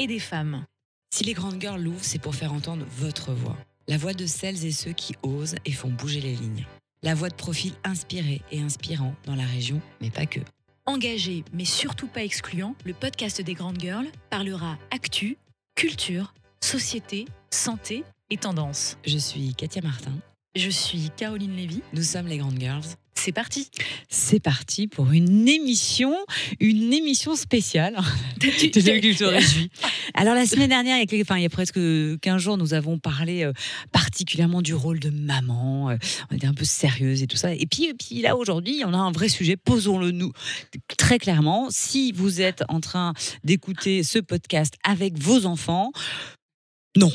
et des femmes. Si les grandes girls l'ouvrent, c'est pour faire entendre votre voix. La voix de celles et ceux qui osent et font bouger les lignes. La voix de profils inspirés et inspirants dans la région, mais pas que. Engagé, mais surtout pas excluant, le podcast des Grandes Girls parlera actu, culture, société, santé et tendance. Je suis Katia Martin. Je suis Caroline Lévy. Nous sommes les grandes girls. C'est parti. C'est parti pour une émission, une émission spéciale. Tu- Tu. Alors la semaine dernière, il y a, quelques- enfin, il y a presque 15 jours, nous avons parlé euh, particulièrement du rôle de maman. euh, on était un peu sérieuse et tout ça. Et puis, et puis là, aujourd'hui, on a un vrai sujet. Posons-le nous très clairement. Si vous êtes en train d'écouter ce podcast avec vos enfants, non.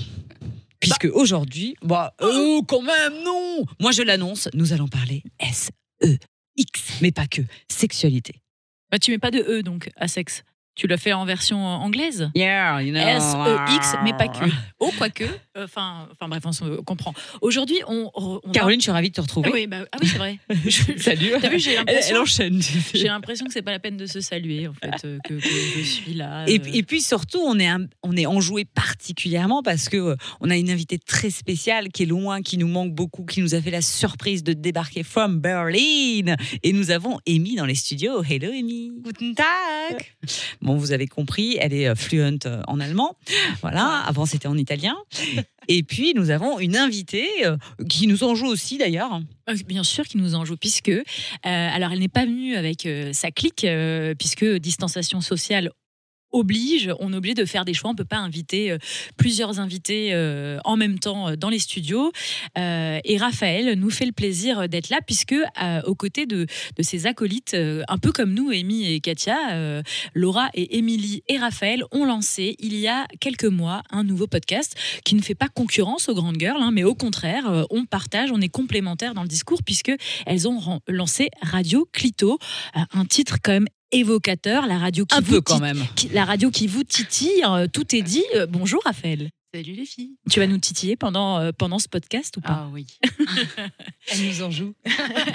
Puisque aujourd'hui, bah, oh, quand même, non Moi, je l'annonce, nous allons parler S-E-X, mais pas que, sexualité. Bah, tu mets pas de E donc à sexe. Tu l'as fait en version anglaise? Yeah, you know. S-E-X, mais pas que. Oh, quoique. Enfin, enfin bref, on se comprend. Aujourd'hui, on, on va- Caroline, je suis ravie de te Ah retrouver. oui, bah, ah oui c'est vrai. Je- Salut. T'as vu, j'ai Elle, l'impression. elle enchaîne. tu sais. J'ai l'impression que c'est pas la peine de se saluer en fait, euh, que, que je suis là. Et, euh. et puis surtout, on est, un- on est enjoué particulièrement parce que euh, on a une invitée très spéciale qui est loin, qui nous manque beaucoup, qui nous a fait la surprise de débarquer from Berlin. Et nous avons Amy dans les studios. Hello Amy. Guten Tag. Bon, vous avez compris, elle est euh, fluent euh, en allemand. Voilà, avant c'était en italien. Et puis nous avons une invitée euh, qui nous enjoue aussi d'ailleurs. Euh, Bien sûr qu'il nous en joue, puisque, euh, alors elle n'est pas venue avec euh, sa clique, puisque distanciation sociale on est obligé de faire des choix, on ne peut pas inviter euh, plusieurs invités euh, en même temps euh, dans les studios. Et Raphaël nous fait le plaisir d'être là, puisque aux côtés de, de ses acolytes, un peu comme nous, Amy et Katia, Laura et Émilie et Raphaël ont lancé il y a quelques mois un nouveau podcast qui ne fait pas concurrence aux grandes girls, hein, mais au contraire, on partage, on est complémentaires dans le discours puisque elles ont lancé Radio Clito, un titre quand même évocateur, la radio qui Un vous peu quand même. qui- la radio qui vous titille, euh, tout est dit. Euh, bonjour Raphaël. Salut les filles. Tu vas nous titiller pendant, euh, pendant ce podcast ou pas? Ah oui. Elle nous en joue.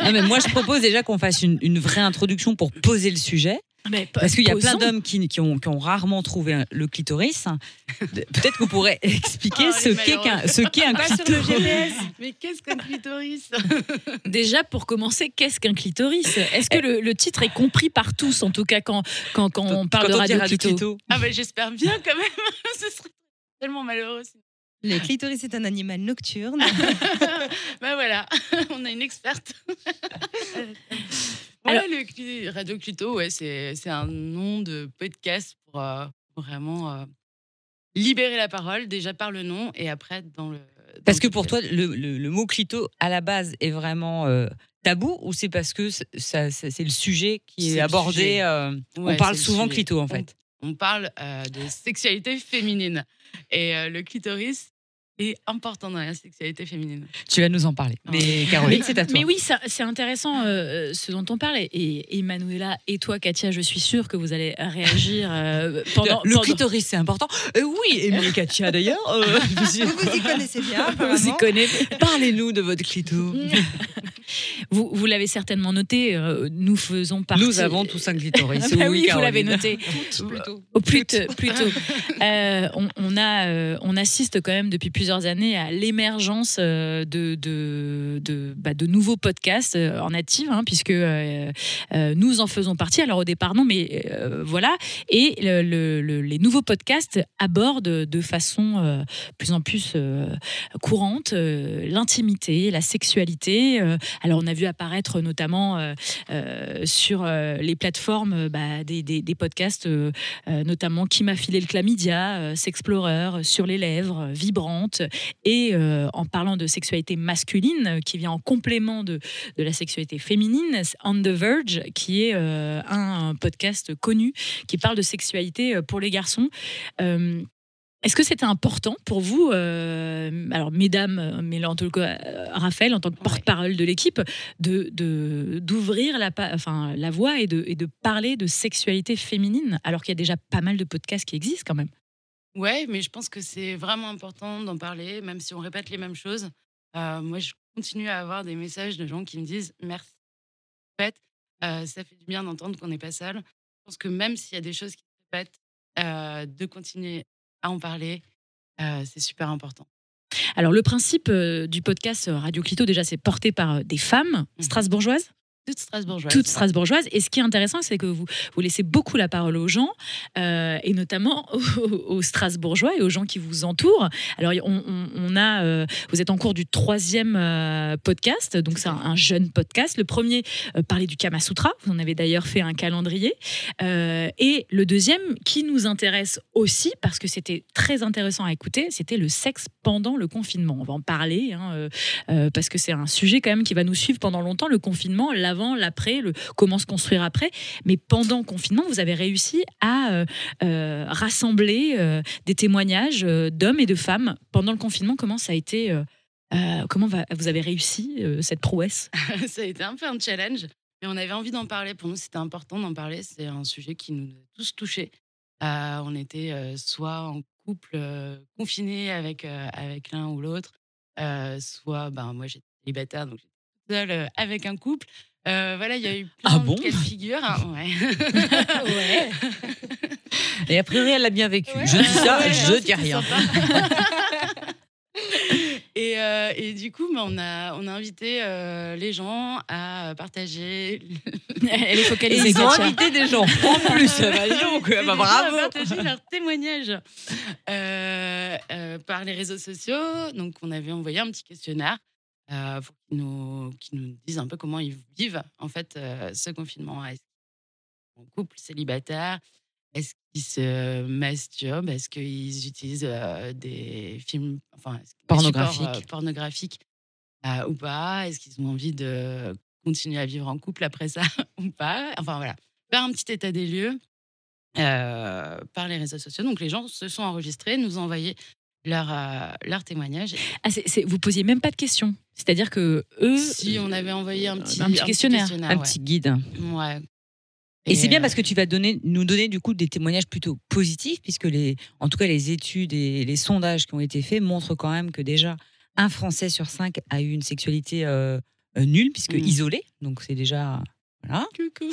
Non, mais moi, je propose déjà qu'on fasse une, une vraie introduction pour poser le sujet. Mais Parce qu'il y a plein d'hommes qui, qui ont, qui ont rarement trouvé le clitoris. Peut-être que vous pourrez expliquer Oh, ce qu'est ce un Pas sur le clitoris. GPS. Mais qu'est-ce qu'un clitoris? Déjà, pour commencer, qu'est-ce qu'un clitoris? Est-ce que le, le titre est compris par tous, en tout cas quand, quand, quand on parle Quand de radio, radio clito? clito. Ah bah j'espère bien quand même. Ce serait tellement malheureux. Le clitoris est un animal nocturne. bah voilà, on a une experte. Voilà, le cli- Radio Clito, ouais, c'est un nom de podcast pour euh, vraiment euh, libérer la parole, déjà par le nom et après dans le. dans Parce que pour toi, le, le- le mot clito, à la base, est vraiment euh, tabou ou c'est parce que c'est- ça- ça- c'est le sujet qui est abordé Ouais, On parle souvent clito, en On- fait. On parle euh, de sexualité féminine. Et le clitoris est important dans la sexualité féminine. Tu vas nous en parler. Mais Caroline, c'est à toi. Mais oui, c'est intéressant euh, ce dont on parle. Et, et Manuela et toi, Katia, je suis sûre que vous allez réagir euh, pendant. le pendant- clitoris, c'est important. Euh, oui, et Katia d'ailleurs. euh, vous y- Vous y connaissez bien, Vous y connaissez. Parlez-nous de votre clito. Vous, vous l'avez certainement noté. euh, nous faisons partie. Nous avons tous un clitoris. Ah bah oui, vous l'avez noté. Plutôt. Au plus t- plutôt. Euh, on, on a, euh, on assiste quand même depuis plusieurs années à l'émergence euh, de, de, de, bah, nouveaux podcasts euh, en native, hein, puisque euh, nous en faisons partie. Alors au départ, non, mais voilà. Et le- le- le- les nouveaux podcasts abordent de façon plus en plus courante l'intimité, la sexualité. alors on a vu apparaître notamment sur les plateformes bah, des, des- podcasts, notamment Qui m'a filé le chlamydia, Sexplorer, Sur les lèvres, euh, Et euh, en parlant de sexualité masculine, euh, qui vient en complément de, de la sexualité féminine, On the Verge, qui est euh, un, un podcast connu qui parle de sexualité pour les garçons. Euh, Est-ce que c'était important pour vous, euh, alors mesdames, mais en tout cas Raphaël, en tant que porte-parole de l'équipe, de d'ouvrir la, enfin, la voie et de, et de parler de sexualité féminine, alors qu'il y a déjà pas mal de podcasts qui existent quand même? Ouais, mais je pense que c'est vraiment important d'en parler, même si on répète les mêmes choses. Euh, moi, je continue à avoir des messages de gens qui me disent merci. En fait, euh, ça fait du bien d'entendre qu'on n'est pas seul. Je pense que même s'il y a des choses qui se répètent, euh, de continuer à en parler, c'est super important. Alors le principe du podcast Radio Clito, déjà, c'est porté par des femmes Mhm. strasbourgeoises? Toute Strasbourgeoise. Et ce qui est intéressant, c'est que vous, vous laissez beaucoup la parole aux gens, euh, et notamment aux, strasbourgeois et aux gens qui vous entourent. Alors, on, a, euh, vous êtes en cours du troisième euh, podcast, donc c'est un, un jeune podcast. Le premier parlait du Kama Sutra, vous en avez d'ailleurs fait un calendrier. Et le deuxième, qui nous intéresse aussi, parce que c'était très intéressant à écouter, c'était le sexe pendant le confinement. On va en parler, hein, parce que c'est un sujet quand même qui va nous suivre pendant longtemps, le confinement, l'avant, l'après, comment se construire après. Mais pendant le confinement, vous avez réussi à euh, euh, rassembler euh, des témoignages d'hommes et de femmes pendant le confinement. Comment ça a été Comment vous avez réussi cette prouesse? Ça a été un peu un challenge, mais on avait envie d'en parler. Pour nous, c'était important d'en parler. C'est un sujet qui nous a tous touchés. On était soit en couple confiné avec, avec l'un ou l'autre, soit ben, moi j'étais célibataire, donc j'étais seule avec un couple. Euh, voilà, il y a eu plein Ah bon de cas de figure. hein, ouais. Ouais. Et a priori, elle l'a bien vécu. Ouais. Je dis ça, Ouais, je non, dis rien. et, euh, et du coup, bah, on, a, on a invité euh, les gens à partager. Elle est Et focalisée. ils ont invité des gens. En plus, bah, donc, Et bah, bravo. à partager leurs témoignages euh, euh, par les réseaux sociaux. Donc, on avait envoyé un petit questionnaire euh, pour qu'ils nous, disent un peu comment ils vivent en fait euh, ce confinement. Est-ce qu'ils sont en couple, célibataire Est-ce qu'ils se masturbent Est-ce qu'ils utilisent euh, des films enfin, Pornographiques. euh, pornographiques euh, ou pas? Est-ce qu'ils ont envie de continuer à vivre en couple après ça ou pas? Enfin voilà, faire un petit état des lieux par les réseaux sociaux. Donc les gens se sont enregistrés, nous ont envoyé leur, euh, leur témoignage. Ah, c'est- vous posiez même pas de questions. C'est-à-dire que eux. Si on avait envoyé un petit, un petit questionnaire. Un ouais. petit guide. Ouais. Et, c'est bien euh, parce que tu vas donner, nous donner du coup des témoignages plutôt positifs, puisque les, en tout cas les études et les sondages qui ont été faits montrent quand même que déjà un Français sur cinq a eu une sexualité euh, euh, nulle, puisque Mm. isolée. Donc c'est déjà voilà. Coucou.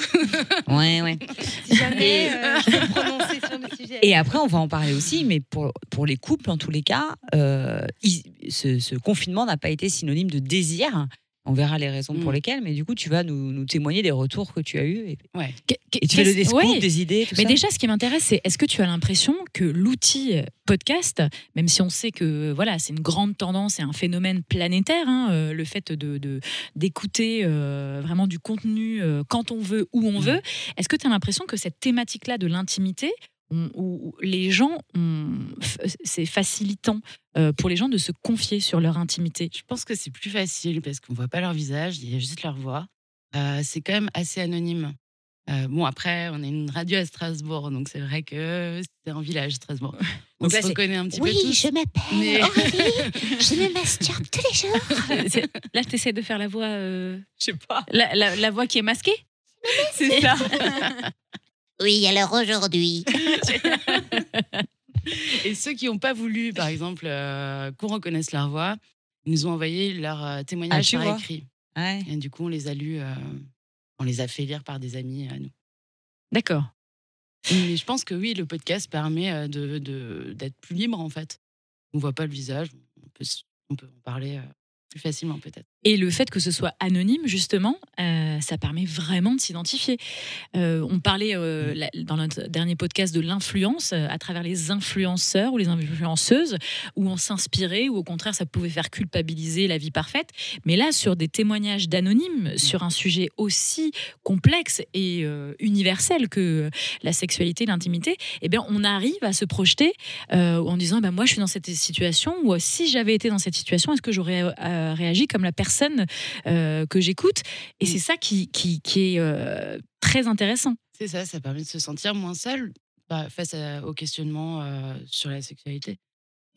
Ouais, ouais. Si jamais euh, je peux me prononcer sur le sujet. Et après, on va en parler aussi, mais pour, pour les couples, en tous les cas, euh, ils- ce, ce confinement n'a pas été synonyme de désir. On verra les raisons pour Mm. lesquelles, mais du coup, tu vas nous, nous témoigner des retours que tu as eus. Et, Ouais. Et tu fais le des scoops, ouais. des idées, tout Mais ça. déjà, ce qui m'intéresse, c'est est-ce que tu as l'impression que l'outil euh, podcast, même si on sait que voilà, c'est une grande tendance et un phénomène planétaire, hein, euh, le fait de d'écouter euh, vraiment du contenu euh, quand on veut, où on veut, est-ce que tu as l'impression que cette thématique-là de l'intimité, on- où les gens, c'est facilitant euh, pour les gens de se confier sur leur intimité Je pense que c'est plus facile parce qu'on voit pas leur visage, il y a juste leur voix. Euh, c'est quand même assez anonyme. Euh, bon, après, on est une radio à Strasbourg, donc c'est vrai que c'est un village, Strasbourg. On Donc se là, c'est- reconnaît un petit Oui, peu tous. je m'appelle Mais- Aurélie, je me masturbe tous les jours. Là, tu essaies de faire la voix, euh, Je sais pas. la, la- la voix qui est masquée? C'est ça. Oui, alors aujourd'hui. Et ceux qui n'ont pas voulu, par exemple, euh, qu'on reconnaisse leur voix, ils nous ont envoyé leur euh, Ah, témoignage tu par vois. écrit. Ouais. Et du coup, on les a lus, euh, on les a fait lire par des amis à nous. D'accord. Mais je pense que oui, le podcast permet de, de- d'être plus libre, en fait. On voit pas le visage, on peut, on peut en parler plus facilement, peut-être. Et le fait que ce soit anonyme, justement, euh, ça permet vraiment de s'identifier. Euh, on parlait euh, la- dans notre dernier podcast de l'influence à travers les influenceurs ou les influenceuses, où on s'inspirait, ou au contraire, ça pouvait faire culpabiliser la vie parfaite. Mais là, sur des témoignages d'anonymes, sur un sujet aussi complexe et universel que la sexualité, l'intimité, eh bien, on arrive à se projeter en disant bah, moi, je suis dans cette situation, ou si j'avais été dans cette situation, est-ce que j'aurais réagi comme la personne euh, que j'écoute Et Mm. c'est ça qui, qui, qui est euh, très intéressant. C'est ça, ça permet de se sentir moins seul. bah, face à- au questionnement euh, sur la sexualité.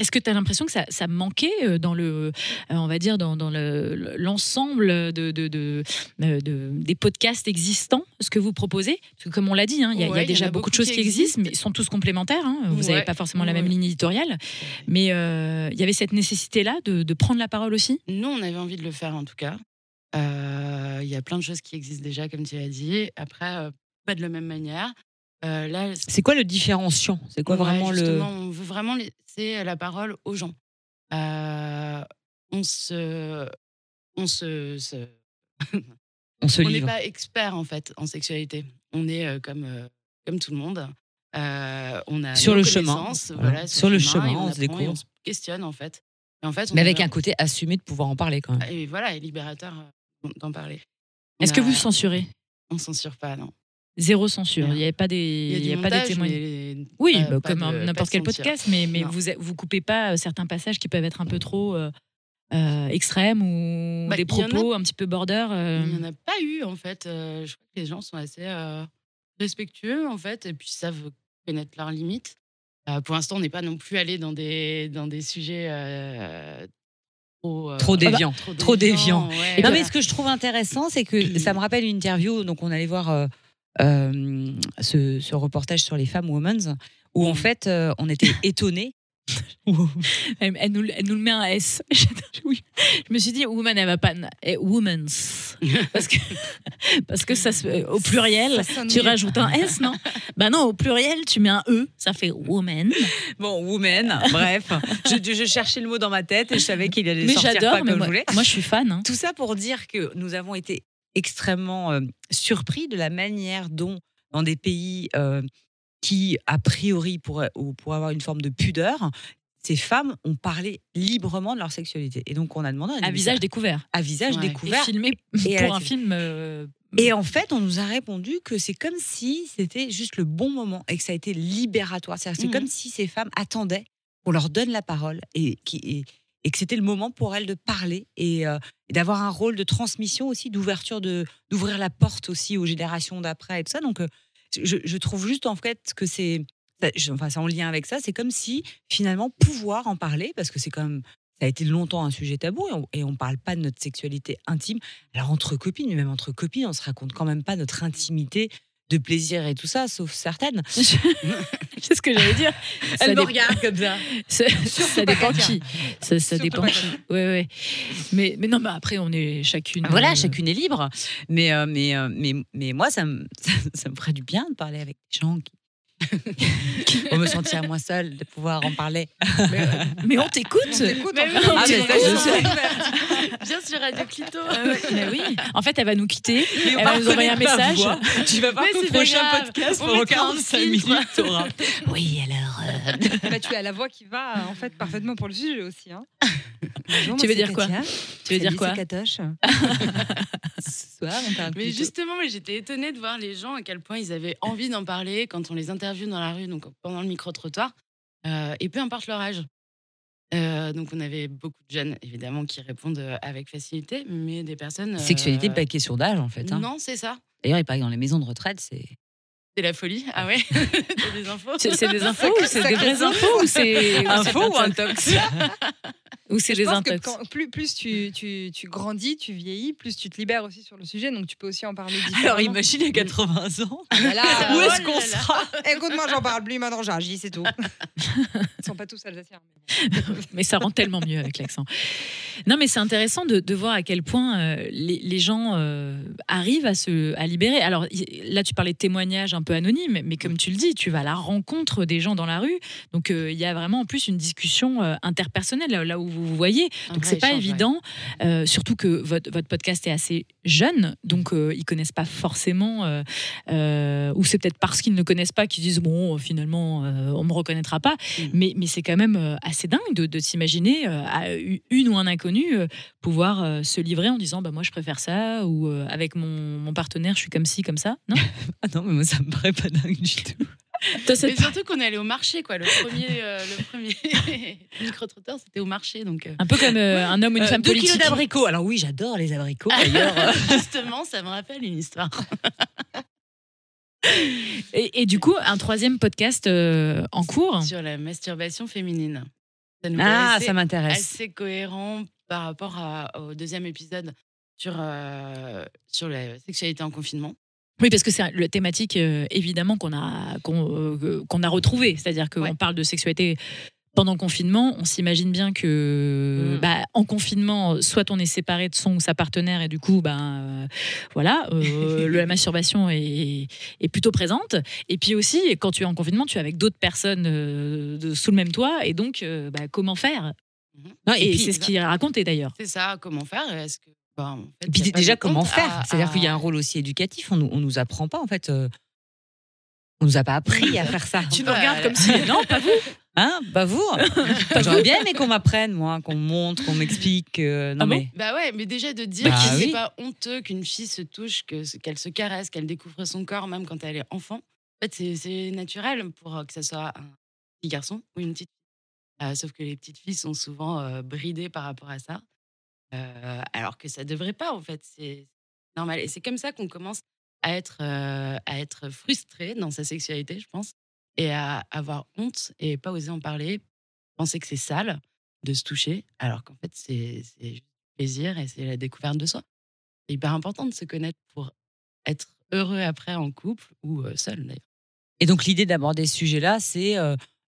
Est-ce que tu as l'impression que ça, ça manquait euh, dans le, euh, on va dire, dans, dans le- le- l'ensemble de, de, de- euh, de- des podcasts existants, ce que vous proposez? Parce que comme on l'a dit, hein, il y a- y, y déjà a beaucoup de choses qui qui existent, existent. mais ils sont tous complémentaires. hein. Vous n'avez Ouais. pas forcément la même Ouais. ligne éditoriale. Mais euh, il y avait cette nécessité-là de, prendre la parole aussi? Nous, on avait envie de le faire en tout cas. Euh, Il y a plein de choses qui existent déjà, comme tu l'as dit. Après, euh, pas de la même manière. Euh, là, C'est quoi le différenciant? C'est quoi Ouais, vraiment le. On veut vraiment laisser la parole aux gens. Euh, on se. On se. se- On se on n'est pas expert en fait en sexualité. On est euh, comme, comme tout le monde. On a Sur le chemin. Voilà. Sur le chemin, on se découvre. on se questionne en fait. Et en fait, on Mais avec a- un côté assumé de pouvoir en parler quand même. et voilà, et libérateur d'en parler. Est-ce que vous censurez? On censure pas, non. Zéro censure. Il n'y avait pas des, Il y a il du y a pas des témoignages. Oui, pas- bah, pas comme n'importe quel censure. podcast, mais, mais Non. vous vous coupez pas euh, certains passages qui peuvent être un peu trop euh, euh, extrêmes ou Bah, des a- propos un petit peu border. euh. Il n'y en a pas eu, en fait. Euh, je crois que les gens sont assez euh, respectueux, en fait, et puis savent connaître leurs limites. Euh, pour l'instant, on n'est pas non plus allé dans des, dans des sujets euh, trop, euh, Trop déviant. trop, Trop déviants, déviant. ouais, Non, voilà. mais ce que je trouve intéressant, c'est que ça me rappelle une interview. Donc, on allait voir euh, euh, ce, ce reportage sur les femmes Women's, où en fait, euh, on était étonnés. Elle, nous, elle nous le met un S. Oui. Je me suis dit, woman, elle va pas. eh, women's. Parce que, parce que ça, se- au pluriel, Ça tu rajoutes un S, non? Bah non, au pluriel, tu mets un E, ça fait woman. Bon, woman, bref. Je, je cherchais le mot dans ma tête et je savais qu'il allait Mais sortir pas mais comme moi, je voulais. moi, je suis fan. hein. Tout ça pour dire que nous avons été extrêmement euh, surpris de la manière dont, dans des pays euh, qui, a priori, pourraient, ou pourraient avoir une forme de pudeur, ces femmes ont parlé librement de leur sexualité. Et donc, on a demandé À visage découvert. à visage Ouais. Et découvert. filmé Et pour un film. euh, Et en fait, on nous a répondu que c'est comme si c'était juste le bon moment et que ça a été libératoire. C'est Mhm. comme si ces femmes attendaient qu'on leur donne la parole et, qui, et, et que c'était le moment pour elles de parler et, euh, et d'avoir un rôle de transmission aussi, d'ouverture, de d'ouvrir la porte aussi aux générations d'après et tout ça. Donc, euh, je, trouve juste en fait que c'est, enfin, c'est en lien avec ça. C'est comme si finalement pouvoir en parler, parce que c'est quand même ça a été longtemps un sujet tabou et on, on parle pas de notre sexualité intime. Alors entre copines, mais même entre copines, on se raconte quand même pas notre intimité de plaisir et tout ça, sauf certaines. C'est ce que j'allais dire. Ça Elle me dé- regarde comme ça. Ça, ça dépend qui. Ça, ça dépend qui. Ouais, ouais. Mais, mais non, mais après, on est chacune. Voilà, euh, chacune est libre. Mais, euh, mais, euh, mais, mais moi, ça me, ça, ça me ferait du bien de parler avec des gens qui. Pour me sentir moins seule, de pouvoir en parler. Mais, on t'écoute. On Ah, mais je sais. Bien sur Radio Clito. mais oui. En fait, elle va nous quitter. Mais Elle on va nous envoyer un message. voix. Tu vas voir qu'au prochain grave. podcast, On pendant mettra un 45 filtre. minutes, t'auras. Oui, alors. euh, Bah, tu as la voix qui va en fait parfaitement pour le sujet aussi. Hein. Bonjour, Tu veux dire quoi. Tu veux dire quoi c'est Katoche. Ce soir, on parle Mais plutôt- justement, mais j'étais étonnée de voir les gens à quel point ils avaient envie d'en parler quand on les dans la rue, donc pendant le micro-trottoir, euh, et peu importe leur âge. Euh, donc on avait beaucoup de jeunes, évidemment, qui répondent euh, avec facilité, mais des personnes... Sexualité, pas question d'âge, en fait. hein. Non, c'est ça. D'ailleurs, il paraît que dans les maisons de retraite, c'est. C'est la folie. Ah ouais T'as des infos C'est c'est des infos ou c'est des vraies infos ou c'est Info ou un intox ou c'est des intox quand- plus, plus tu, tu, tu grandis, tu vieillis, plus tu te libères aussi sur le sujet, donc tu peux aussi en parler différemment. Alors, imagine à 80 ans. Ah bah là, Où euh, est-ce oh qu'on sera? Écoute-moi, j'en parle plus, maintenant j'agis, c'est tout. Ils sont pas tous alsaciens. mais ça rend tellement mieux avec l'accent. Non, mais c'est intéressant de, de voir à quel point euh, les, les gens euh, arrivent à se à libérer. Alors là, tu parlais de témoignages un peu anonymes, mais comme tu le dis, tu vas à la rencontre des gens dans la rue. Donc euh, il y a vraiment en plus une discussion interpersonnelle là, là où vous vous voyez. Donc c'est pas évident, euh, surtout que votre, votre podcast est assez jeune, donc euh, ils connaissent pas forcément, euh, euh, ou c'est peut-être parce qu'ils ne connaissent pas qu'ils disent bon finalement on me reconnaîtra pas, Mm. mais, mais c'est quand même assez dingue de, de s'imaginer à une ou un inconnu pouvoir se livrer en disant bah moi je préfère ça ou avec mon, mon partenaire je suis comme ci comme ça, non? Ah non, mais moi, ça me paraît pas dingue du tout. Mais surtout qu'on est allé au marché, quoi. Le premier, euh, le premier micro-trottoir, c'était au marché. Donc, euh, un peu comme euh, un homme ou une Euh, femme deux politique. kilos d'abricots. Alors oui, j'adore les abricots. D'ailleurs, justement, ça me rappelle une histoire. Et, et du coup, un troisième podcast euh, en cours. Sur la masturbation féminine. Ça nous Ah, ça m'intéresse. assez cohérent par rapport à- au deuxième épisode sur, euh, sur la sexualité en confinement. Oui, parce que c'est la thématique euh, évidemment qu'on a qu'on euh, a retrouvée, c'est-à-dire qu'on Ouais. parle de sexualité pendant le confinement. On s'imagine bien que Mm. bah, en confinement, soit on est séparé de son ou sa partenaire et du coup, ben euh, voilà, euh, la masturbation est, est plutôt présente. Et puis aussi, quand tu es en confinement, tu es avec d'autres personnes euh, de- sous le même toit et donc bah, comment faire? Non, Et, c'est ce qui est raconté d'ailleurs. C'est ça, comment faire? Est-ce que, bah, en fait, et puis pas déjà, comment faire? À- C'est-à-dire qu'il y a un rôle aussi éducatif. On nous, on nous apprend pas, en fait. euh, on nous a pas appris à faire ça. Tu Bah, regardes comme si non, pas vous. Hein? Pas vous J'aurais bien aimé qu'on m'apprenne, moi, qu'on me montre, qu'on m'explique. euh, non, Ah bon? mais. Bah ouais, mais déjà de dire Bah que c'est oui. pas honteux qu'une fille se touche, que- qu'elle se caresse, qu'elle découvre son corps, même quand elle est enfant. En fait, c'est- c'est naturel pour euh, que ce soit un petit garçon ou une petite fille. Euh, sauf que les petites filles sont souvent euh, bridées par rapport à ça. Alors que ça devrait pas, en fait. C'est normal. Et c'est comme ça qu'on commence à être, à être frustré dans sa sexualité, je pense, et à avoir honte et pas oser en parler, penser que c'est sale de se toucher, alors qu'en fait, c'est juste plaisir et c'est la découverte de soi. C'est hyper important de se connaître pour être heureux après en couple ou seul, d'ailleurs. Et donc, l'idée d'aborder ce sujet-là, c'est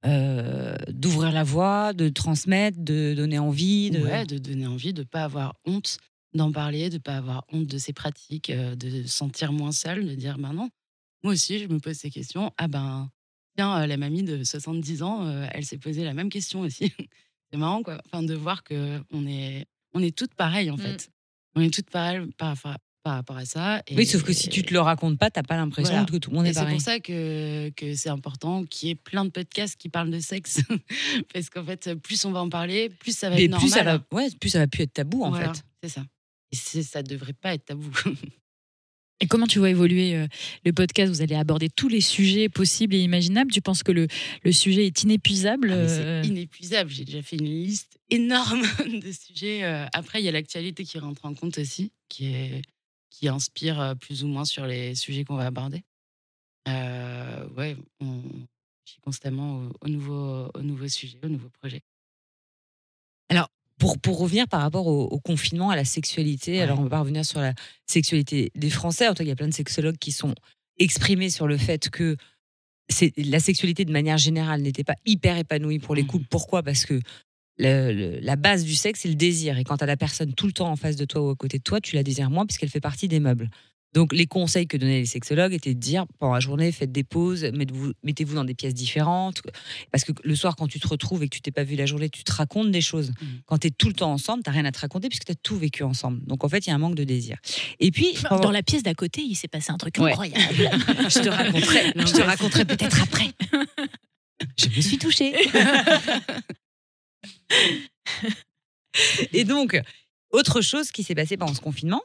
euh, d'ouvrir la voie, de transmettre, de donner envie. De... Ouais, de donner envie de ne pas avoir honte d'en parler, de ne pas avoir honte de ses pratiques, euh, de se sentir moins seul, de dire ben non, moi aussi je me pose ces questions. Ah ben, tiens, euh, la mamie de 70 ans, elle s'est posé la même question aussi. C'est marrant quoi, enfin, de voir qu'on est, on est toutes pareilles en Mm. fait. On est toutes pareilles par, par rapport à ça. Et, Oui, sauf que si tu te le racontes pas, t'as pas l'impression Voilà. que tout le monde et est c'est pareil. pour ça que, que c'est important qu'il y ait plein de podcasts qui parlent de sexe. Parce qu'en fait, plus on va en parler, plus ça va Mais être plus ça normal. va, ouais, plus ça va plus être tabou en Voilà, fait. C'est ça. Et c'est- ça devrait pas être tabou. Et comment tu vois évoluer euh, le podcast? Vous allez aborder tous les sujets possibles et imaginables? Tu penses que le, le sujet est inépuisable Ah, euh, C'est inépuisable. J'ai déjà fait une liste énorme de sujets. Euh, Après, il y a l'actualité qui rentre en compte aussi, qui, est, qui inspire plus ou moins sur les sujets qu'on va aborder. Euh, ouais, on je suis constamment au, au nouveau, au nouveau sujet, au nouveau projet. Pour, pour revenir par rapport au, au confinement, à la sexualité, Ouais. alors on va pas revenir sur la sexualité des Français. En tout cas, il y a plein de sexologues qui sont exprimés sur le fait que la sexualité de manière générale n'était pas hyper épanouie pour les couples. Pourquoi? Parce que le- le- la base du sexe, c'est le désir. Et quand tu as la personne tout le temps en face de toi ou à côté de toi, tu la désires moins puisqu'elle fait partie des meubles. Donc, les conseils que donnaient les sexologues étaient de dire pendant la journée, faites des pauses, mettez-vous dans des pièces différentes. Parce que le soir, quand tu te retrouves et que tu t'es pas vu la journée, tu te racontes des choses. Mhm. Quand tu es tout le temps ensemble, tu rien à te raconter puisque tu as tout vécu ensemble. Donc, en fait, il y a un manque de désir. Et puis, pendant- Dans la pièce d'à côté, il s'est passé un truc Ouais. incroyable. je te raconterai, je te raconterai peut-être après. Je me suis touchée. Et donc, autre chose qui s'est passée pendant ce confinement,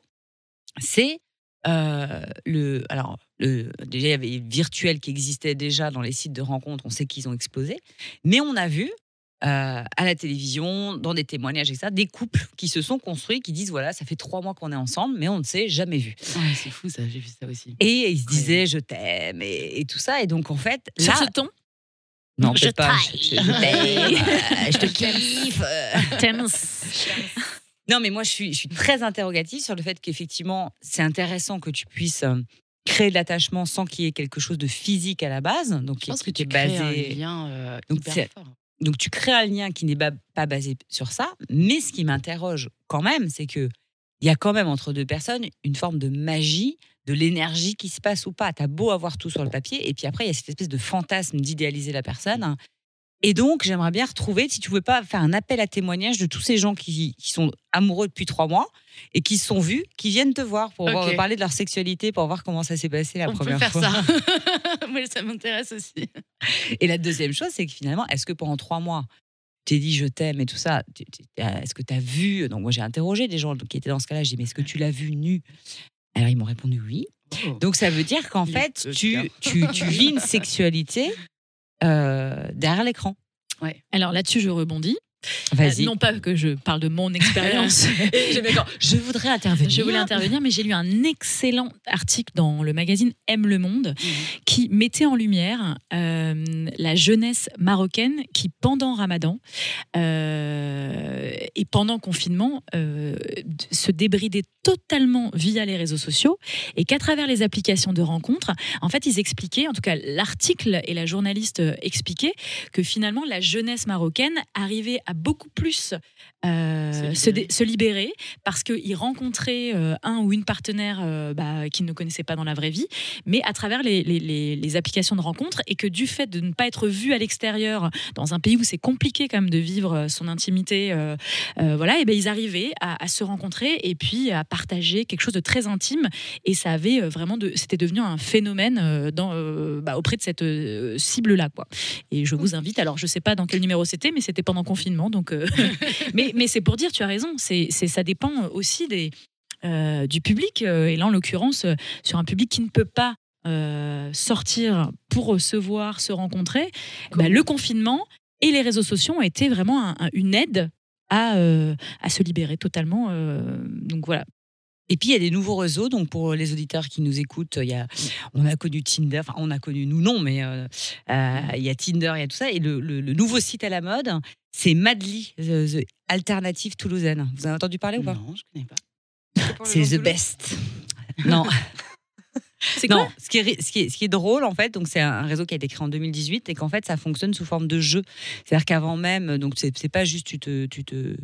c'est euh, le. Alors, le, déjà, il y avait le virtuel qui existait déjà dans les sites de rencontres. On sait qu'ils ont explosé. Mais on a vu. euh, à la télévision, dans des témoignages et ça, des couples qui se sont construits, qui disent voilà, ça fait trois mois qu'on est ensemble, mais on ne s'est jamais vu. Ouais, c'est fou ça, j'ai vu ça aussi. Et ils se disaient je t'aime et, et tout ça. Et donc en fait, Sur là, ce ton, non, Je pas. Je, je- je te kiffe. Non, mais moi, je suis, je suis très interrogative sur le fait qu'effectivement, c'est intéressant que tu puisses euh, créer de l'attachement sans qu'il y ait quelque chose de physique à la base. Donc, Je pense que tu crées basé. un lien euh, Donc, hyper c'est- fort. Donc, tu crées un lien qui n'est pas basé sur ça. Mais ce qui m'interroge quand même, c'est que il y a quand même entre deux personnes une forme de magie, de l'énergie qui se passe ou pas. Tu as beau avoir tout sur le papier, et puis après, il y a cette espèce de fantasme d'idéaliser la personne. Et donc, j'aimerais bien retrouver, si tu pouvais pas faire un appel à témoignage de tous ces gens qui, qui sont amoureux depuis trois mois et qui se sont vus, qui viennent te voir pour voir- parler de leur sexualité, pour voir comment ça s'est passé la On peut première faire fois. ça. Moi, ça m'intéresse aussi. Et la deuxième chose, c'est que finalement, est-ce que pendant trois mois, tu t'es dit je t'aime et tout ça, est-ce que tu as vu Donc moi j'ai interrogé des gens qui étaient dans ce cas-là, j'ai dit mais est-ce que tu l'as vu nu? Alors ils m'ont répondu oui. Donc ça veut dire qu'en fait, tu, cas. tu, tu vis une sexualité euh, derrière l'écran. Alors là-dessus, je rebondis. Vas-y. Euh, non pas que je parle de mon expérience. je voudrais intervenir. Je voulais intervenir, mais j'ai lu un excellent article dans le magazine Aime le Monde qui mettait en lumière euh, la jeunesse marocaine qui, pendant Ramadan euh, et pendant confinement, euh, se débridait totalement via les réseaux sociaux et qu'à travers les applications de rencontres, en fait, ils expliquaient, en tout cas l'article et la journaliste expliquaient que finalement la jeunesse marocaine arrivait à beaucoup plus euh, se, libérer. parce qu'ils rencontraient euh, un ou une partenaire euh, bah, qu'ils ne connaissaient pas dans la vraie vie, mais à travers les, les- les- les applications de rencontres, et que du fait de ne pas être vu à l'extérieur, dans un pays où c'est compliqué quand même de vivre euh, son intimité, euh, voilà, et ben ils arrivaient à, à se rencontrer et puis à partager quelque chose de très intime, et ça avait vraiment, de, c'était devenu un phénomène dans, bah, auprès de cette euh, cible-là, quoi. Et je vous invite, alors je sais pas dans quel numéro c'était, mais c'était pendant confinement, donc. euh, mais mais c'est pour dire, tu as raison, c'est, c'est, ça dépend aussi des, euh, du public. euh, Et là, en l'occurrence, sur un public qui ne peut pas euh, sortir pour se voir, se rencontrer, bah, le confinement et les réseaux sociaux ont été vraiment un- un- une aide à, à se libérer totalement. donc voilà. Et puis il y a des nouveaux réseaux. Donc pour les auditeurs qui nous écoutent, il y a, on a connu Tinder. Enfin, on a connu nous non, mais euh, euh, il y a Tinder, il y a tout ça. Et le, le- le nouveau site à la mode, c'est Madly, the, the alternative toulousaine. Vous en avez entendu parler ou pas? Non, je connais pas. C'est the best. Non. C'est non, quoi? ce qui, est, ri- ce, qui est, ce qui est drôle en fait, donc c'est un réseau qui a été créé en 2018 et qu'en fait ça fonctionne sous forme de jeu. C'est-à-dire qu'avant même, donc c'est c'est pas juste tu te, tu te,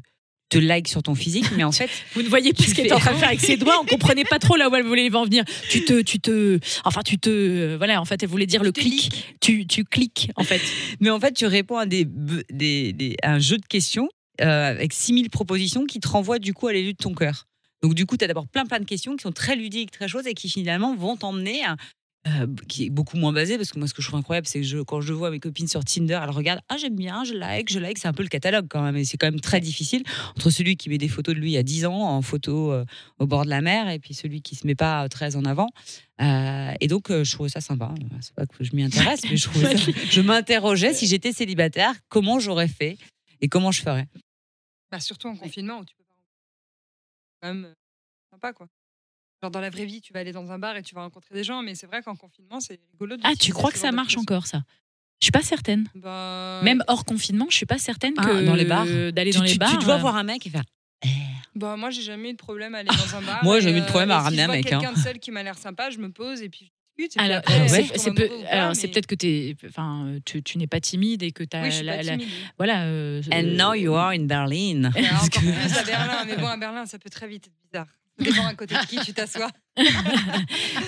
te likes sur ton physique, mais en fait Vous ne voyez Tu ce qu'elle était en train de faire avec ses doigts. On comprenait pas trop là où elle voulait en venir. Tu te, tu te, enfin tu te, euh, voilà. En fait, elle voulait dire le clic. Tu, tu cliques en fait. Mais en fait, tu réponds à, des, be- des, des- à un jeu de questions euh, avec 6000 propositions qui te renvoient du coup à l'élu de ton cœur. Donc du coup, tu as d'abord plein plein de questions qui sont très ludiques, très choses et qui finalement vont t'emmener à... euh, qui est beaucoup moins basé parce que moi ce que je trouve incroyable c'est que je, quand je vois mes copines sur Tinder elles regardent ah j'aime bien je like je like c'est un peu le catalogue quand même et c'est quand même très difficile entre celui qui met des photos de lui il y a 10 ans en photo euh, au bord de la mer et puis celui qui se met pas euh, très en avant. Euh, et donc je trouvais ça sympa c'est pas que je m'y intéresse mais je ça- je m'interrogeais si j'étais célibataire comment j'aurais fait et comment je ferais. Bah, surtout en confinement où tu peux pas. C'est quand même sympa quoi. Genre dans la vraie vie, tu vas aller dans un bar et tu vas rencontrer des gens, mais c'est vrai qu'en confinement, c'est rigolo. Ah, tu crois que ça marche encore ça? Je suis pas certaine. Bah, Même hors confinement, je suis pas certaine Ah, que dans les bars d'aller tu, dans les tu- bars. tu dois euh, voir un mec et faire Bah, moi, j'ai jamais eu de problème à aller dans un bar. Moi, j'ai jamais eu de problème à si ramener je un vois mec, hein. quelqu'un de seul qui m'a l'air sympa, je me pose et puis Alors, euh, si c'est- peu- mais- peut-être que t'es, enfin, euh, tu, tu n'es pas timide et que tu as Oui, je suis pas timide. voilà. euh, and euh, now you are in Berlin encore plus à Berlin, mais bon, à Berlin, ça peut très vite être bizarre. Dépend à côté de qui tu t'assois.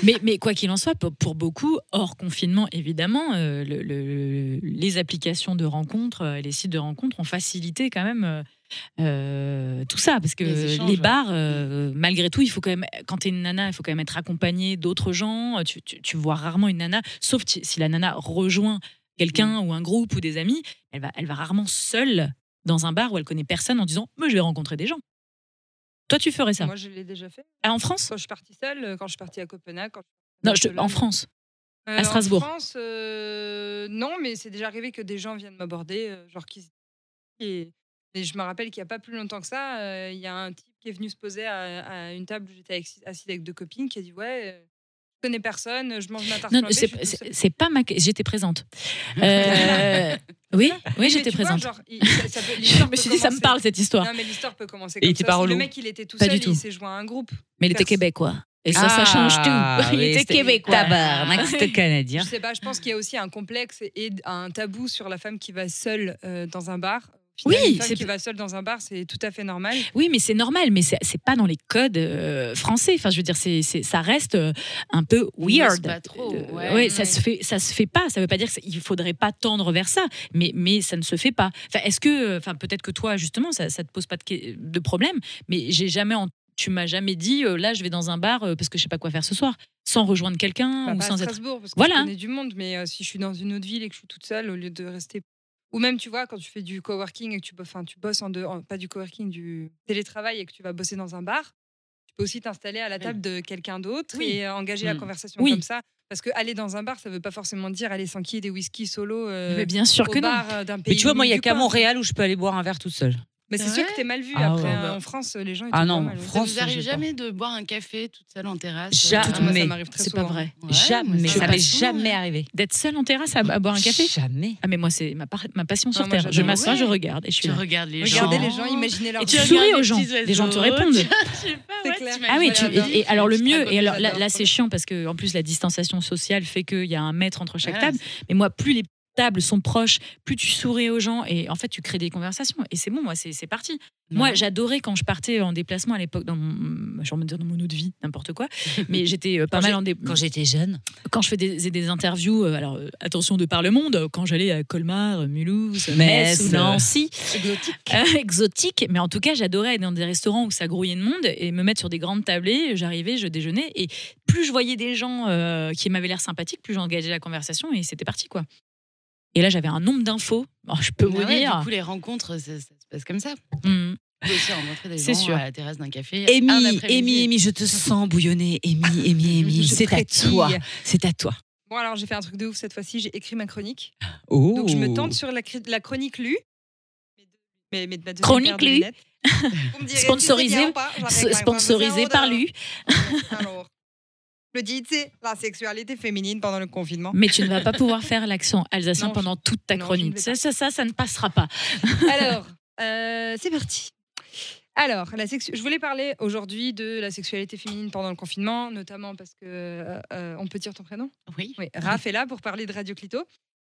mais, mais quoi qu'il en soit, pour, pour beaucoup, hors confinement, évidemment, euh, le- le- les applications de rencontres, euh, les sites de rencontres ont facilité quand même euh, euh, tout ça. Parce que Les échanges, bars, euh, malgré tout, il faut quand même, quand tu es une nana, il faut quand même être accompagné d'autres gens. Tu, tu- tu vois rarement une nana, sauf si la nana rejoint quelqu'un ou un groupe ou des amis, elle va, elle va rarement seule dans un bar où elle connaît personne en disant Moi, je vais rencontrer des gens. Toi, tu ferais ça? Moi, je l'ai déjà fait. Ah, En France? Quand je suis partie seule, quand je suis partie à Copenhague. Quand je Non, je en. France. Euh, à Strasbourg. En France, euh, non, mais c'est déjà arrivé que des gens viennent m'aborder, euh, genre qui. Et, et je me rappelle qu'il n'y a pas plus longtemps que ça, euh, il y a un type qui est venu se poser à, à une table où j'étais assis- assise avec deux copines qui a dit Ouais, euh, connais personne, je mange ma tarte Non, c'est pas ma. J'étais présente. Euh, oui, oui, j'étais vois, présente. genre, il- ça- ça peut- Je me suis dit, ça me parle cette histoire. Non, mais l'histoire peut commencer Et comme il était ça. pas Si relou Le mec, il était tout Pas seul, du et tout. il s'est joint à un groupe. Mais il était québécois. Et ça, ça change tout. Ah, Il oui, était québécois. Tabarnak, c'était canadien. Je sais pas, je pense qu'il y a aussi un complexe et un tabou sur la femme qui va seule euh, dans un bar. Oui, c'est- qui va seule dans un bar, c'est tout à fait normal. Oui, mais c'est normal, mais c'est pas dans les codes euh, français. Enfin, je veux dire, c'est ça reste euh, un peu weird. pas trop, Euh, ouais. ouais, ça se fait, ça se fait pas. Ça veut pas dire qu'il faudrait pas tendre vers ça, mais mais ça ne se fait pas. Enfin, est-ce que, enfin, peut-être que toi, justement, ça, ça te pose pas de, problème, mais j'ai jamais, en- tu m'as jamais dit, euh, là, je vais dans un bar euh, parce que je sais pas quoi faire ce soir, sans rejoindre quelqu'un Bah, ou pas à sans être. Strasbourg, parce que Voilà. je connais du monde, mais euh, si je suis dans une autre ville et que je suis toute seule, au lieu de rester. Ou même, tu vois, quand tu fais du coworking et que tu, enfin, tu bosses en dehors, pas du coworking, du télétravail et que tu vas bosser dans un bar, tu peux aussi t'installer à la table de quelqu'un d'autre Oui. et euh, engager la Mm. conversation Oui. comme ça. Parce que aller dans un bar, ça veut pas forcément dire aller s'enquiller des whisky solo euh, Mais bien sûr au que non. bar euh, d'un pays. Mais tu vois, moi, il y a qu'à. Montréal où je peux aller boire un verre toute seule. Mais c'est sûr que t'es mal vu. Ah Après, ouais, hein, bah. en France, les gens. Ils Ah non, pas mal, ouais. Ça France, vous arrive jamais de boire un café toute seule en terrasse Jamais. Ah, C'est pas vrai. Ouais, jamais. Ça m'est jamais arrivé. D'être seule en terrasse à, à boire un café? Jamais. Ah mais moi c'est ma, passion sur Ah, moi, terre. Je m'assois, Ouais. je regarde et je suis Tu là. regardes les Regardez gens. les gens, imaginez leur Et tu souris aux gens. Les gens te répondent. Ah oui, et, alors le mieux, et alors là, c'est chiant parce que en plus la distanciation sociale fait qu'il y a un mètre entre chaque table. Mais moi, plus les tables sont proches, plus tu souris aux gens et en fait tu crées des conversations et c'est bon, moi c'est parti. Moi Ouais. j'adorais quand je partais en déplacement à l'époque dans mon, dire dans mon autre vie, n'importe quoi, mais j'étais euh, pas mal en dé- Quand j'étais jeune. quand je fais des, interviews, euh, alors euh, attention de par le monde, quand j'allais à Colmar, Mulhouse, Metz, Metz, ou Nancy, Exotique. euh, exotique, mais en tout cas j'adorais aller dans des restaurants où ça grouillait de monde et me mettre sur des grandes tablées. J'arrivais, je déjeunais et plus je voyais des gens euh, qui m'avaient l'air sympathiques, plus j'engageais la conversation et c'était parti quoi. Et là j'avais un nombre d'infos, Oh, je peux Ah vous ouais, dire. Du coup, les rencontres, ça, ça se passe comme ça. Des C'est sûr. à la terrasse d'un café. Amy. Amy, Amy, je te sens bouillonner. Amy, Amy, Amy, c'est à toi. C'est à toi. Bon, alors j'ai fait un truc de ouf cette fois-ci. J'ai écrit ma chronique. Oh. Donc je me tente sur la, la chronique lue. Mais, mais de ma deuxième Chronique lue. si Sponsorisé- par lui, Alors, le titre, c'est la sexualité féminine pendant le confinement. mais tu ne vas pas pouvoir faire l'accent alsacien Non, pendant toute ta non, chronique. Ça, ça, ça, ça ne passera pas. Alors, euh, c'est parti. Alors, la sexu- je voulais parler aujourd'hui de la sexualité féminine pendant le confinement, notamment parce que euh, euh, on peut dire ton prénom? Oui. Oui, Raph est là pour parler de Radio Clito.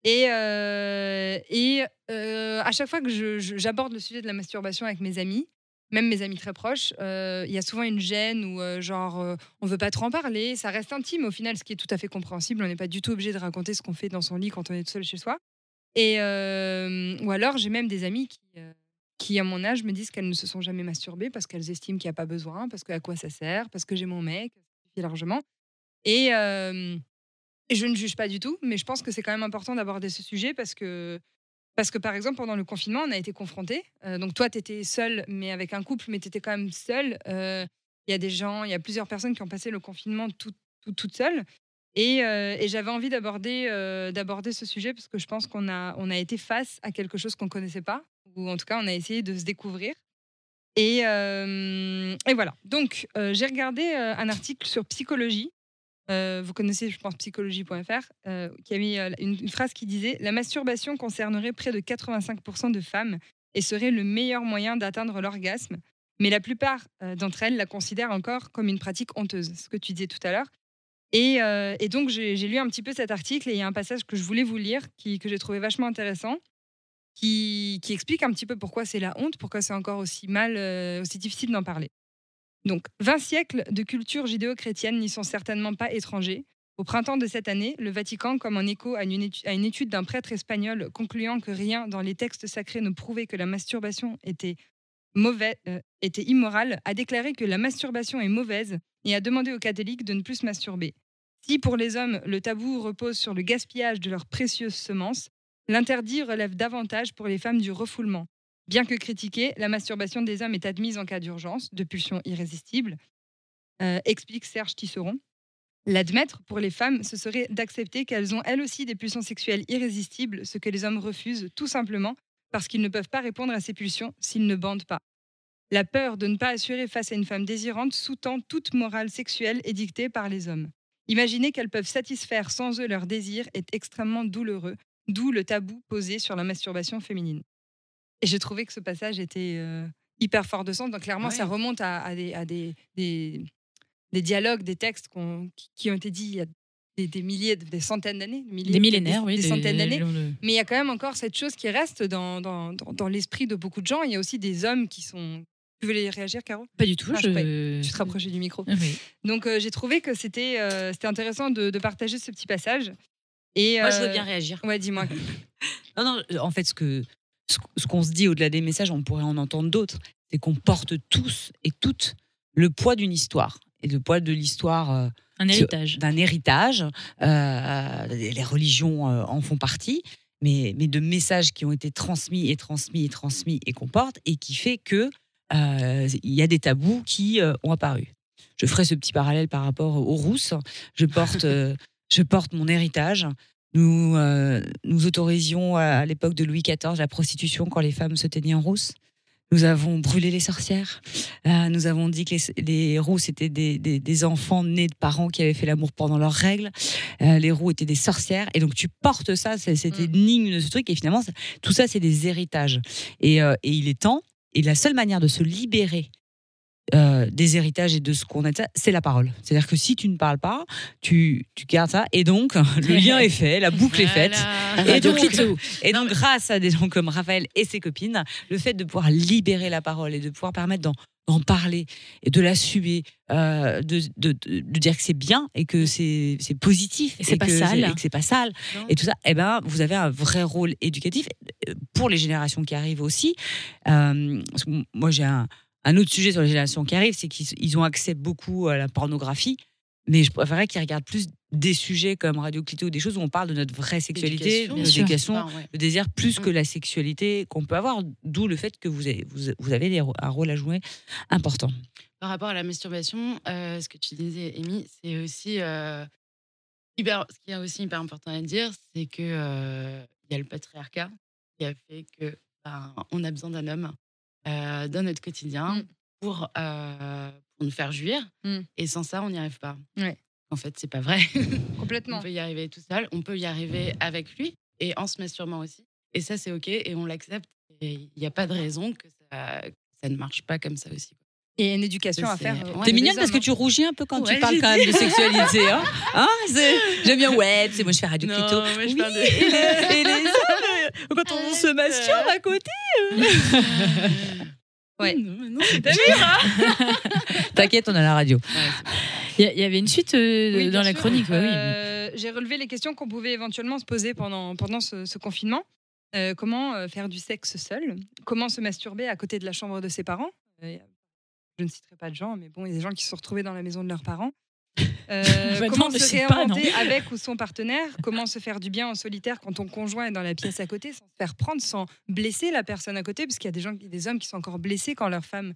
Et, et à chaque fois que j'aborde le sujet de la masturbation avec mes amis, même mes amis très proches, euh, il y a souvent une gêne ou euh, genre euh, on veut pas trop en parler, ça reste intime au final, ce qui est tout à fait compréhensible. On n'est pas du tout obligé de raconter ce qu'on fait dans son lit quand on est tout seul chez soi. Et euh, ou alors j'ai même des amis qui, euh, qui à mon âge me disent qu'elles ne se sont jamais masturbées parce qu'elles estiment qu'il n'y a pas besoin, parce que à quoi ça sert, parce que j'ai mon mec, ça suffit largement. Et je ne juge pas du tout, mais je pense que c'est quand même important d'aborder ce sujet parce que, parce que, par exemple, pendant le confinement, on a été confrontés. Euh, donc, toi, tu étais seule, mais avec un couple, mais tu étais quand même seule. Euh, Il y a des gens, il y a plusieurs personnes qui ont passé le confinement tout, tout- toutes seules. Et, euh, j'avais envie d'aborder d'aborder ce sujet parce que je pense qu'on a, on a été face à quelque chose qu'on ne connaissait pas, ou en tout cas, on a essayé de se découvrir. Et, et voilà. Donc, j'ai regardé un article sur psychologie euh, vous connaissez, je pense, psychologie.fr, euh, qui a mis euh, une, phrase qui disait La masturbation concernerait près de 85% de femmes et serait le meilleur moyen d'atteindre l'orgasme. Mais la plupart d'entre elles la considèrent encore comme une pratique honteuse, ce que tu disais tout à l'heure. Et, donc, j'ai lu un petit peu cet article et il y a un passage que je voulais vous lire qui, que j'ai trouvé vachement intéressant, qui, qui explique un petit peu pourquoi c'est la honte, pourquoi c'est encore aussi mal, aussi difficile d'en parler. Donc, 20 siècles de culture judéo-chrétienne n'y sont certainement pas étrangers. Au printemps de cette année, le Vatican, comme en écho à une étude, d'un prêtre espagnol concluant que rien dans les textes sacrés ne prouvait que la masturbation était, mauvais, euh, était immorale, a déclaré que la masturbation est mauvaise et a demandé aux catholiques de ne plus se masturber. Si pour les hommes, le tabou repose sur le gaspillage de leurs précieuses semences, l'interdit relève davantage pour les femmes du refoulement. Bien que critiquée, la masturbation des hommes est admise en cas d'urgence, de pulsion irrésistible, euh, explique Serge Tisseron. L'admettre pour les femmes, ce serait d'accepter qu'elles ont elles aussi des pulsions sexuelles irrésistibles, ce que les hommes refusent tout simplement parce qu'ils ne peuvent pas répondre à ces pulsions s'ils ne bandent pas. La peur de ne pas assurer face à une femme désirante sous-tend toute morale sexuelle édictée par les hommes. Imaginer qu'elles peuvent satisfaire sans eux leurs désirs est extrêmement douloureux, d'où le tabou posé sur la masturbation féminine. Et j'ai trouvé que ce passage était euh, hyper fort de sens. Donc clairement, Ouais. ça remonte à, à des, à des, des, des dialogues, des textes qui, qui ont été dits il y a des, des milliers, des centaines d'années. Des millénaires, oui. des centaines d'années. le- Mais il y a quand même encore cette chose qui reste dans, dans, dans, dans l'esprit de beaucoup de gens. Il y a aussi des hommes qui sont... Tu voulais réagir, Caro? Pas du tout. Ah, je je... Tu te rapprochais du micro. Ah oui. Donc euh, j'ai trouvé que c'était euh, intéressant de, de partager ce petit passage. Et, Moi, je veux bien réagir. Ouais, dis-moi. Non, non, en fait, ce que ce, qu'on se dit au-delà des messages, on pourrait en entendre d'autres. C'est qu'on porte tous et toutes le poids d'une histoire. Et le poids de l'histoire euh, Un héritage. d'un héritage. Euh, les religions euh, en font partie. Mais, mais de messages qui ont été transmis et transmis et transmis et qu'on porte et qui fait que il y a des tabous qui ont apparu. Je ferai ce petit parallèle par rapport aux rousses. Je porte je porte mon héritage. Nous, euh, nous autorisions à, l'époque de Louis XIV la prostitution quand les femmes se teignaient en rousse. Nous avons brûlé les sorcières. Euh, nous avons dit que les, les rousses étaient des, des- des enfants nés de parents qui avaient fait l'amour pendant leurs règles. Euh, les roux étaient des sorcières. Et donc tu portes ça, c'est cette énigme de ce truc. Et finalement, tout ça, c'est des héritages. Et, euh, et il est temps. Et la seule manière de se libérer euh, des héritages et de ce qu'on a, de ça, c'est la parole. C'est-à-dire que si tu ne parles pas, tu, tu gardes ça. Et donc, le lien est fait, la boucle est faite. Et donc, et donc, grâce à des gens comme Raphaël et ses copines, le fait de pouvoir libérer la parole et de pouvoir permettre d'en d'en parler et de l'assumer, euh, de, de, de, de dire que c'est bien et que c'est positif Et c'est pas que sale. et que c'est pas sale et tout ça. Eh ben, vous avez un vrai rôle éducatif euh, pour les générations qui arrivent aussi. Euh, moi, j'ai un, un autre sujet sur les générations qui arrivent, c'est qu'ils ils ont accès beaucoup à la pornographie. Mais je préférerais qu'ils regardent plus des sujets comme Radio Clito ou des choses où on parle de notre vraie sexualité, Éducation, de bien notre sûr. éducation, Enfin, ouais. le désir plus que la sexualité qu'on peut avoir, d'où le fait que vous avez, vous, un rôle à jouer important. Par rapport à la masturbation, euh, ce que tu disais, Amy, c'est aussi euh, hyper, ce qui est aussi hyper important à dire, c'est que euh, il y a le patriarcat qui a fait que ben, on a besoin d'un homme euh, dans notre quotidien Mm. pour, euh, pour nous faire jouir, Mm. et sans ça, on n'y arrive pas. Ouais. En fait, c'est pas vrai. Complètement. on peut y arriver tout seul, on peut y arriver avec lui et en se masturbant aussi. Et ça, c'est ok, et on l'accepte. Il n'y a pas de raison que ça, que ça ne marche pas comme ça aussi. Et une éducation à faire. ouais. euh, T'es auprès mignonne parce que hommes, tu rougis un peu quand Ouais, tu parles quand même de sexualité. Hein Hein, J'aime bien, ouais, c'est moi je fais Radio Clito. je Oui, parle de- et les, et les hommes, quand on se masturbe à côté. Ouais. Mais non, c'est T'as vu T'inquiète, on a la radio. Il y, avait une suite euh, Oui, dans la sûr. chronique. ouais, oui. Euh, J'ai relevé les questions qu'on pouvait éventuellement se poser pendant, pendant ce, ce confinement. Euh, comment faire du sexe seul? Comment se masturber à côté de la chambre de ses parents? Je ne citerai pas de gens, mais bon, il y a des gens qui se sont retrouvés dans la maison de leurs parents. Euh, Bah comment non, se pas, réinventer avec ou son partenaire? Comment se faire du bien en solitaire quand ton conjoint est dans la pièce à côté, sans se faire prendre, sans blesser la personne à côté? Parce qu'il y a des, gens, des hommes qui sont encore blessés quand leur femme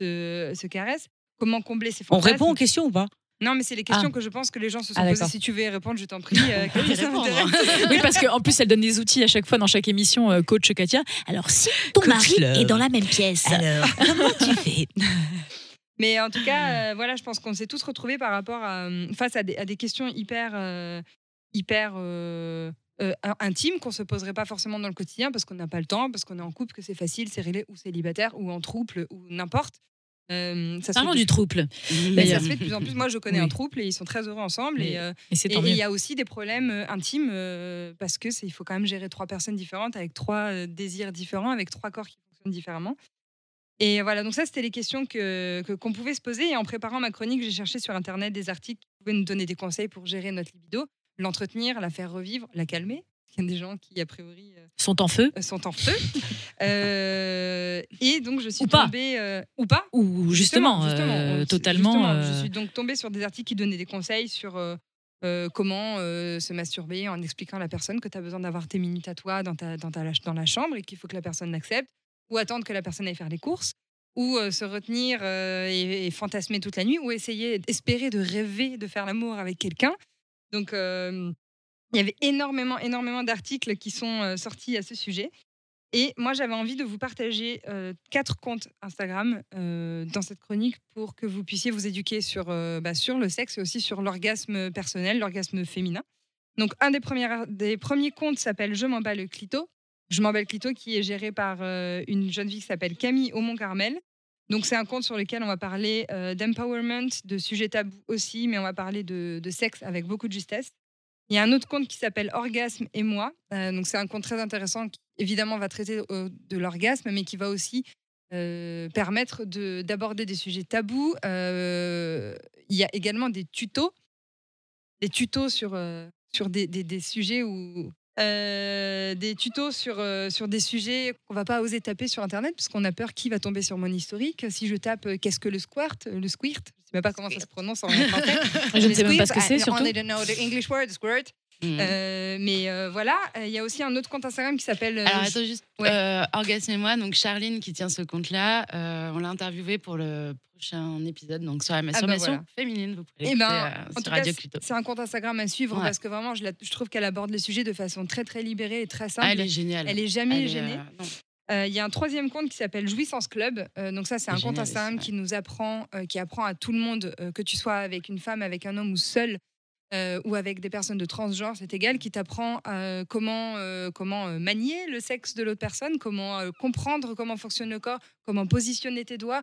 se, se caresse. Comment combler ses On fantasmes? répond aux questions ou pas? Non, mais c'est les questions Ah. que je pense que les gens se sont Ah, posées. d'accord. Si tu veux y répondre, je t'en prie. euh, répondre. m'intéresse. Oui, parce qu'en plus, elle donne des outils à chaque fois dans chaque émission, euh, coach Katia. Alors, si ton Coach mari est dans la même pièce, Alors, comment tu fais? Mais en tout cas, euh, voilà, je pense qu'on s'est tous retrouvés par rapport à, euh, face à des, à des questions hyper, euh, hyper euh, in- intimes qu'on se poserait pas forcément dans le quotidien parce qu'on n'a pas le temps, parce qu'on est en couple, que c'est facile, c'est réglé, ou célibataire, ou en trouble, ou n'importe. Euh, ça Parlons du trouble. Mais ça se fait de plus en plus. Moi, je connais Oui. un trouble et ils sont très heureux ensemble. Mais Et, euh, il y a aussi des problèmes euh, intimes parce que il faut quand même gérer trois personnes différentes avec trois désirs différents, avec trois corps qui fonctionnent différemment. Et voilà, donc ça c'était les questions que que- qu'on pouvait se poser. Et en préparant ma chronique, j'ai cherché sur internet des articles qui pouvaient nous donner des conseils pour gérer notre libido, l'entretenir, la faire revivre, la calmer. Il y a des gens qui a priori euh, Sont en feu sont en feu. Euh, et donc je suis Ou pas. tombée euh, ou pas ou justement, on- totalement. justement, Je suis donc tombée sur des articles qui donnaient des conseils sur euh, comment euh, se masturber en expliquant à la personne que tu as besoin d'avoir tes minutes à toi dans, ta, dans, ta, dans la chambre et qu'il faut que la personne l'accepte, ou attendre que la personne aille faire les courses, ou euh, se retenir euh, et, fantasmer toute la nuit, ou essayer, espérer de rêver de faire l'amour avec quelqu'un. Donc, il y avait énormément, énormément d'articles qui sont euh, sortis à ce sujet. Et moi, j'avais envie de vous partager quatre comptes Instagram dans cette chronique pour que vous puissiez vous éduquer sur, bah, sur le sexe et aussi sur l'orgasme personnel, l'orgasme féminin. Donc, un des premiers, des premiers comptes s'appelle Je m'en bats le clito. Je m'en bats le clito qui est géré par euh, une jeune fille qui s'appelle Camille Aumont-Carmel. Donc, c'est un compte sur lequel on va parler euh, d'empowerment, de sujets tabous aussi, mais on va parler de, sexe avec beaucoup de justesse. Il y a un autre compte qui s'appelle Orgasme et moi. Euh, donc c'est un compte très intéressant qui évidemment va traiter de l'orgasme, mais qui va aussi permettre de- d'aborder des sujets tabous. Il y a également des tutos, des tutos sur, sur des sujets où euh, des tutos sur, euh, sur des sujets qu'on va pas oser taper sur internet parce qu'on a peur qui va tomber sur mon historique. Si je tape euh, qu'est-ce que le squirt, le squirt, je sais même pas comment ça se prononce en français. Je ne sais même pas ce que c'est, I surtout. only don't know the English word, squirt. Mhm. Euh, mais euh, voilà, il y a aussi un autre compte Instagram qui s'appelle. euh, Alors je- attends juste, Ouais. Orgasme et moi, donc Charline qui tient ce compte-là, on l'a interviewé pour le prochain épisode, donc sur la masturbation voilà. féminine, vous pouvez Eh l'écouter ben, en tout Radio cas, c'est un compte Instagram à suivre Ouais. parce que vraiment, je, la- je trouve qu'elle aborde les sujets de façon très très libérée et très simple. Ah, elle est géniale. Elle est jamais Elle est, gênée. Euh, Il y a un troisième compte qui s'appelle Jouissance Club. Euh, donc ça, c'est un compte Instagram qui nous apprend, euh, qui apprend à tout le monde, que tu sois avec une femme, avec un homme ou seul, euh, ou avec des personnes de transgenre, c'est égal, qui t'apprend euh, comment, euh, comment manier le sexe de l'autre personne, comment comprendre comment fonctionne le corps, comment positionner tes doigts.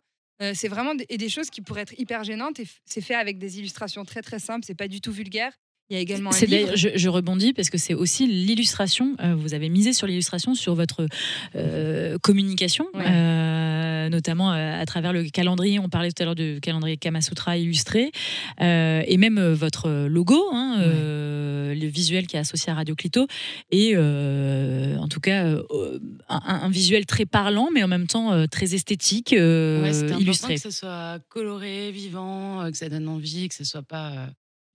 C'est vraiment et des choses qui pourraient être hyper gênantes et c'est fait avec des illustrations très très simples, c'est pas du tout vulgaire. Il y a également un livre. je, je rebondis parce que c'est aussi l'illustration. euh, vous avez misé sur l'illustration sur votre euh, communication, Ouais. euh, notamment à travers le calendrier. On parlait tout à l'heure du calendrier Kamasutra illustré et même votre logo, hein, le visuel qui est associé à Radio Clito et en tout cas un, un visuel très parlant, mais en même temps très esthétique, Ouais, illustré. que ce soit coloré, vivant, que ça donne envie, que ce soit pas.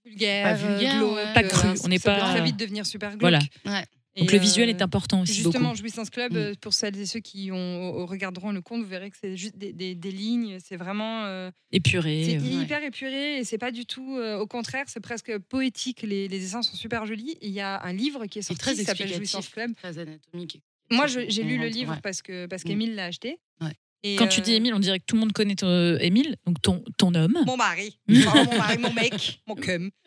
Vulgaire, Pas vulgaire, euh, glauque, ouais. Pas cru, euh, on n'est pas- très vite devenir super glauque. Voilà. Ouais. Et, Donc le visuel euh, est important aussi. Justement, beaucoup. Jouissance Club, Mm. euh, pour celles et ceux qui ont, regarderont le compte, vous verrez que c'est juste des, des- des lignes. C'est vraiment. euh, épuré. c'est hyper épuré et c'est pas du tout. euh, au contraire, c'est presque poétique. Les, les dessins sont super jolis. Il y a un livre qui est sorti très qui s'appelle Jouissance Club. très anatomique. Moi, j'ai lu le livre ouais. parce que parce Mm. qu'Émile l'a acheté. Ouais. Et, Quand tu dis euh, Émile, on dirait que tout le monde connaît ton, Émile, donc ton, ton homme. Mon mari. Enfin, mon mari, mon mec, mon cum.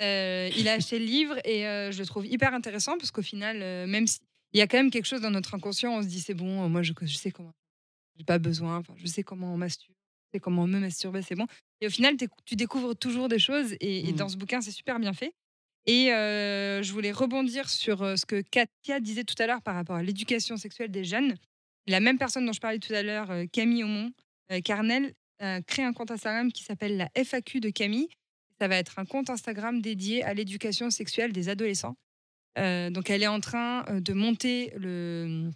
Euh, il a acheté le livre et euh, je le trouve hyper intéressant parce qu'au final, euh, même s'il y a quand même quelque chose dans notre inconscient, on se dit c'est bon, euh, moi je, je sais comment. J'ai pas besoin, enfin, je sais comment on masturbe, je sais comment me masturber, c'est bon. Et au final, t'éc- tu découvres toujours des choses et, et Mhm. dans ce bouquin, c'est super bien fait. Et euh, je voulais rebondir sur euh, ce que Katia disait tout à l'heure par rapport à l'éducation sexuelle des jeunes. La même personne dont je parlais tout à l'heure, euh, Camille Aumont, euh, Carnel, a créé un compte Instagram qui s'appelle la FAQ de Camille. Ça va être un compte Instagram dédié à l'éducation sexuelle des adolescents. Euh, donc elle est en train euh, de monter le,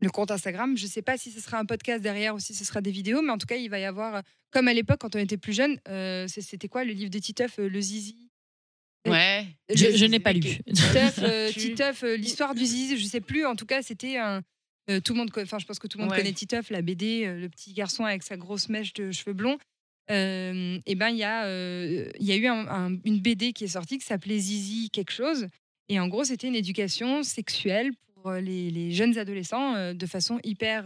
le compte Instagram. Je ne sais pas si ce sera un podcast derrière ou si ce sera des vidéos, mais en tout cas, il va y avoir, euh, comme à l'époque quand on était plus jeune, euh, c'était quoi le livre de Titeuf, euh, Le Zizi? Ouais. Je, Le- je n'ai pas lu. Titeuf, euh, Titeuf, euh, l'histoire du Zizi, je sais plus. En tout cas, c'était un. Euh, tout le monde, enfin, je pense que tout le monde Ouais. connaît Titeuf, la BD, euh, le petit garçon avec sa grosse mèche de cheveux blonds. Euh, et ben, il y y a eu un- un- une BD qui est sortie qui s'appelait Zizi quelque chose. Et en gros, c'était une éducation sexuelle pour les, les jeunes adolescents de façon hyper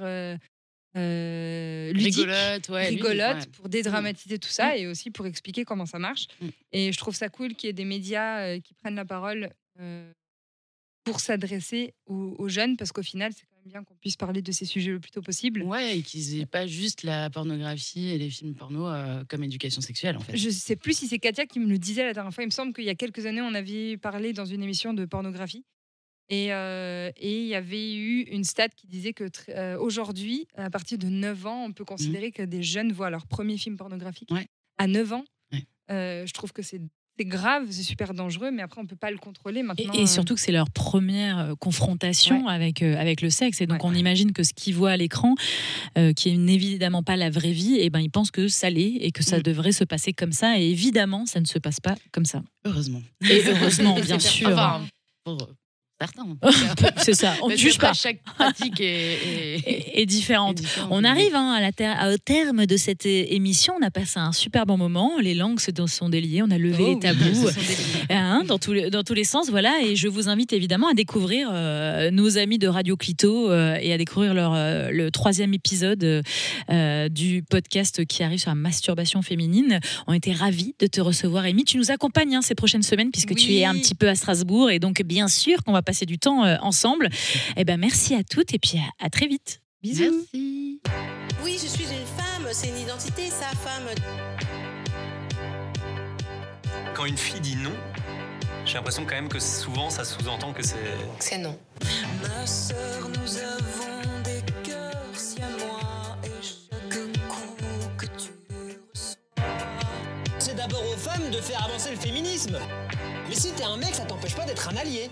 ludique Rigolote, ouais. rigolote pour dédramatiser tout ça et aussi pour expliquer comment ça marche. Mm. Et je trouve ça cool qu'il y ait des médias qui prennent la parole pour s'adresser aux, aux jeunes parce qu'au final, c'est bien qu'on puisse parler de ces sujets le plus tôt possible. Ouais, et qu'ils aient pas juste la pornographie et les films porno euh, comme éducation sexuelle, en fait. Je sais plus si c'est Katia qui me le disait la dernière fois. Il me semble qu'il y a quelques années, on avait parlé dans une émission de pornographie. Et euh, et il y avait eu une stat qui disait que euh, aujourd'hui, à partir de 9 ans, on peut considérer que des jeunes voient leur premier film pornographique. Ouais. À 9 ans, Ouais. je trouve que c'est c'est grave, c'est super dangereux, mais après, on peut pas le contrôler Et, maintenant. et euh, surtout que c'est leur première euh, confrontation avec, euh, avec le sexe. Et donc Ouais. on imagine que ce qu'ils voient à l'écran, euh, qui n'est évidemment pas la vraie vie, et ben ils pensent que ça l'est et que ça Mm. devrait se passer comme ça. Et évidemment, ça ne se passe pas comme ça. Heureusement. Et heureusement, bien sûr. Enfin, pour certains. c'est ça, on ne juge pas. Chaque pratique est, différente. est différente. On arrive hein, à la ter- au terme de cette émission. On a passé un super bon moment. Les langues se sont déliées. On a levé Oh les tabous. Hein, dans, tous les, dans tous les sens, voilà. Et je vous invite évidemment à découvrir euh, nos amis de Radio Clito euh, et à découvrir leur, euh, le troisième épisode du podcast qui arrive sur la masturbation féminine. On était ravis de te recevoir, Amy. Tu nous accompagnes hein, ces prochaines semaines puisque tu es un petit peu à Strasbourg et donc bien sûr qu'on va passer du temps euh, ensemble. Eh ben merci à toutes et puis à, à très vite. Bisous. Merci. Oui, je suis une femme, c'est une identité, sa femme. Quand une fille dit non, j'ai l'impression quand même que souvent ça sous-entend que c'est. C'est non. Ma sœur, nous avons des cœurs siamois et chaque coup que tu. C'est d'abord aux femmes de faire avancer le féminisme. Mais si t'es un mec, ça t'empêche pas d'être un allié.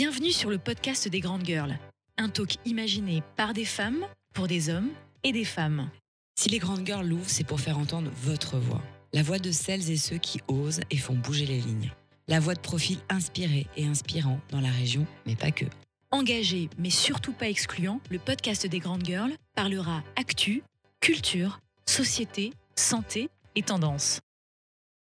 Bienvenue sur le podcast des grandes girls. Un talk imaginé par des femmes, pour des hommes et des femmes. Si les grandes girls l'ouvrent, c'est pour faire entendre votre voix. La voix de celles et ceux qui osent et font bouger les lignes. la voix de profil inspiré et inspirant dans la région, mais pas que. Engagé, mais surtout pas excluant, le podcast des Grandes Girls parlera actu, culture, société, santé et tendance.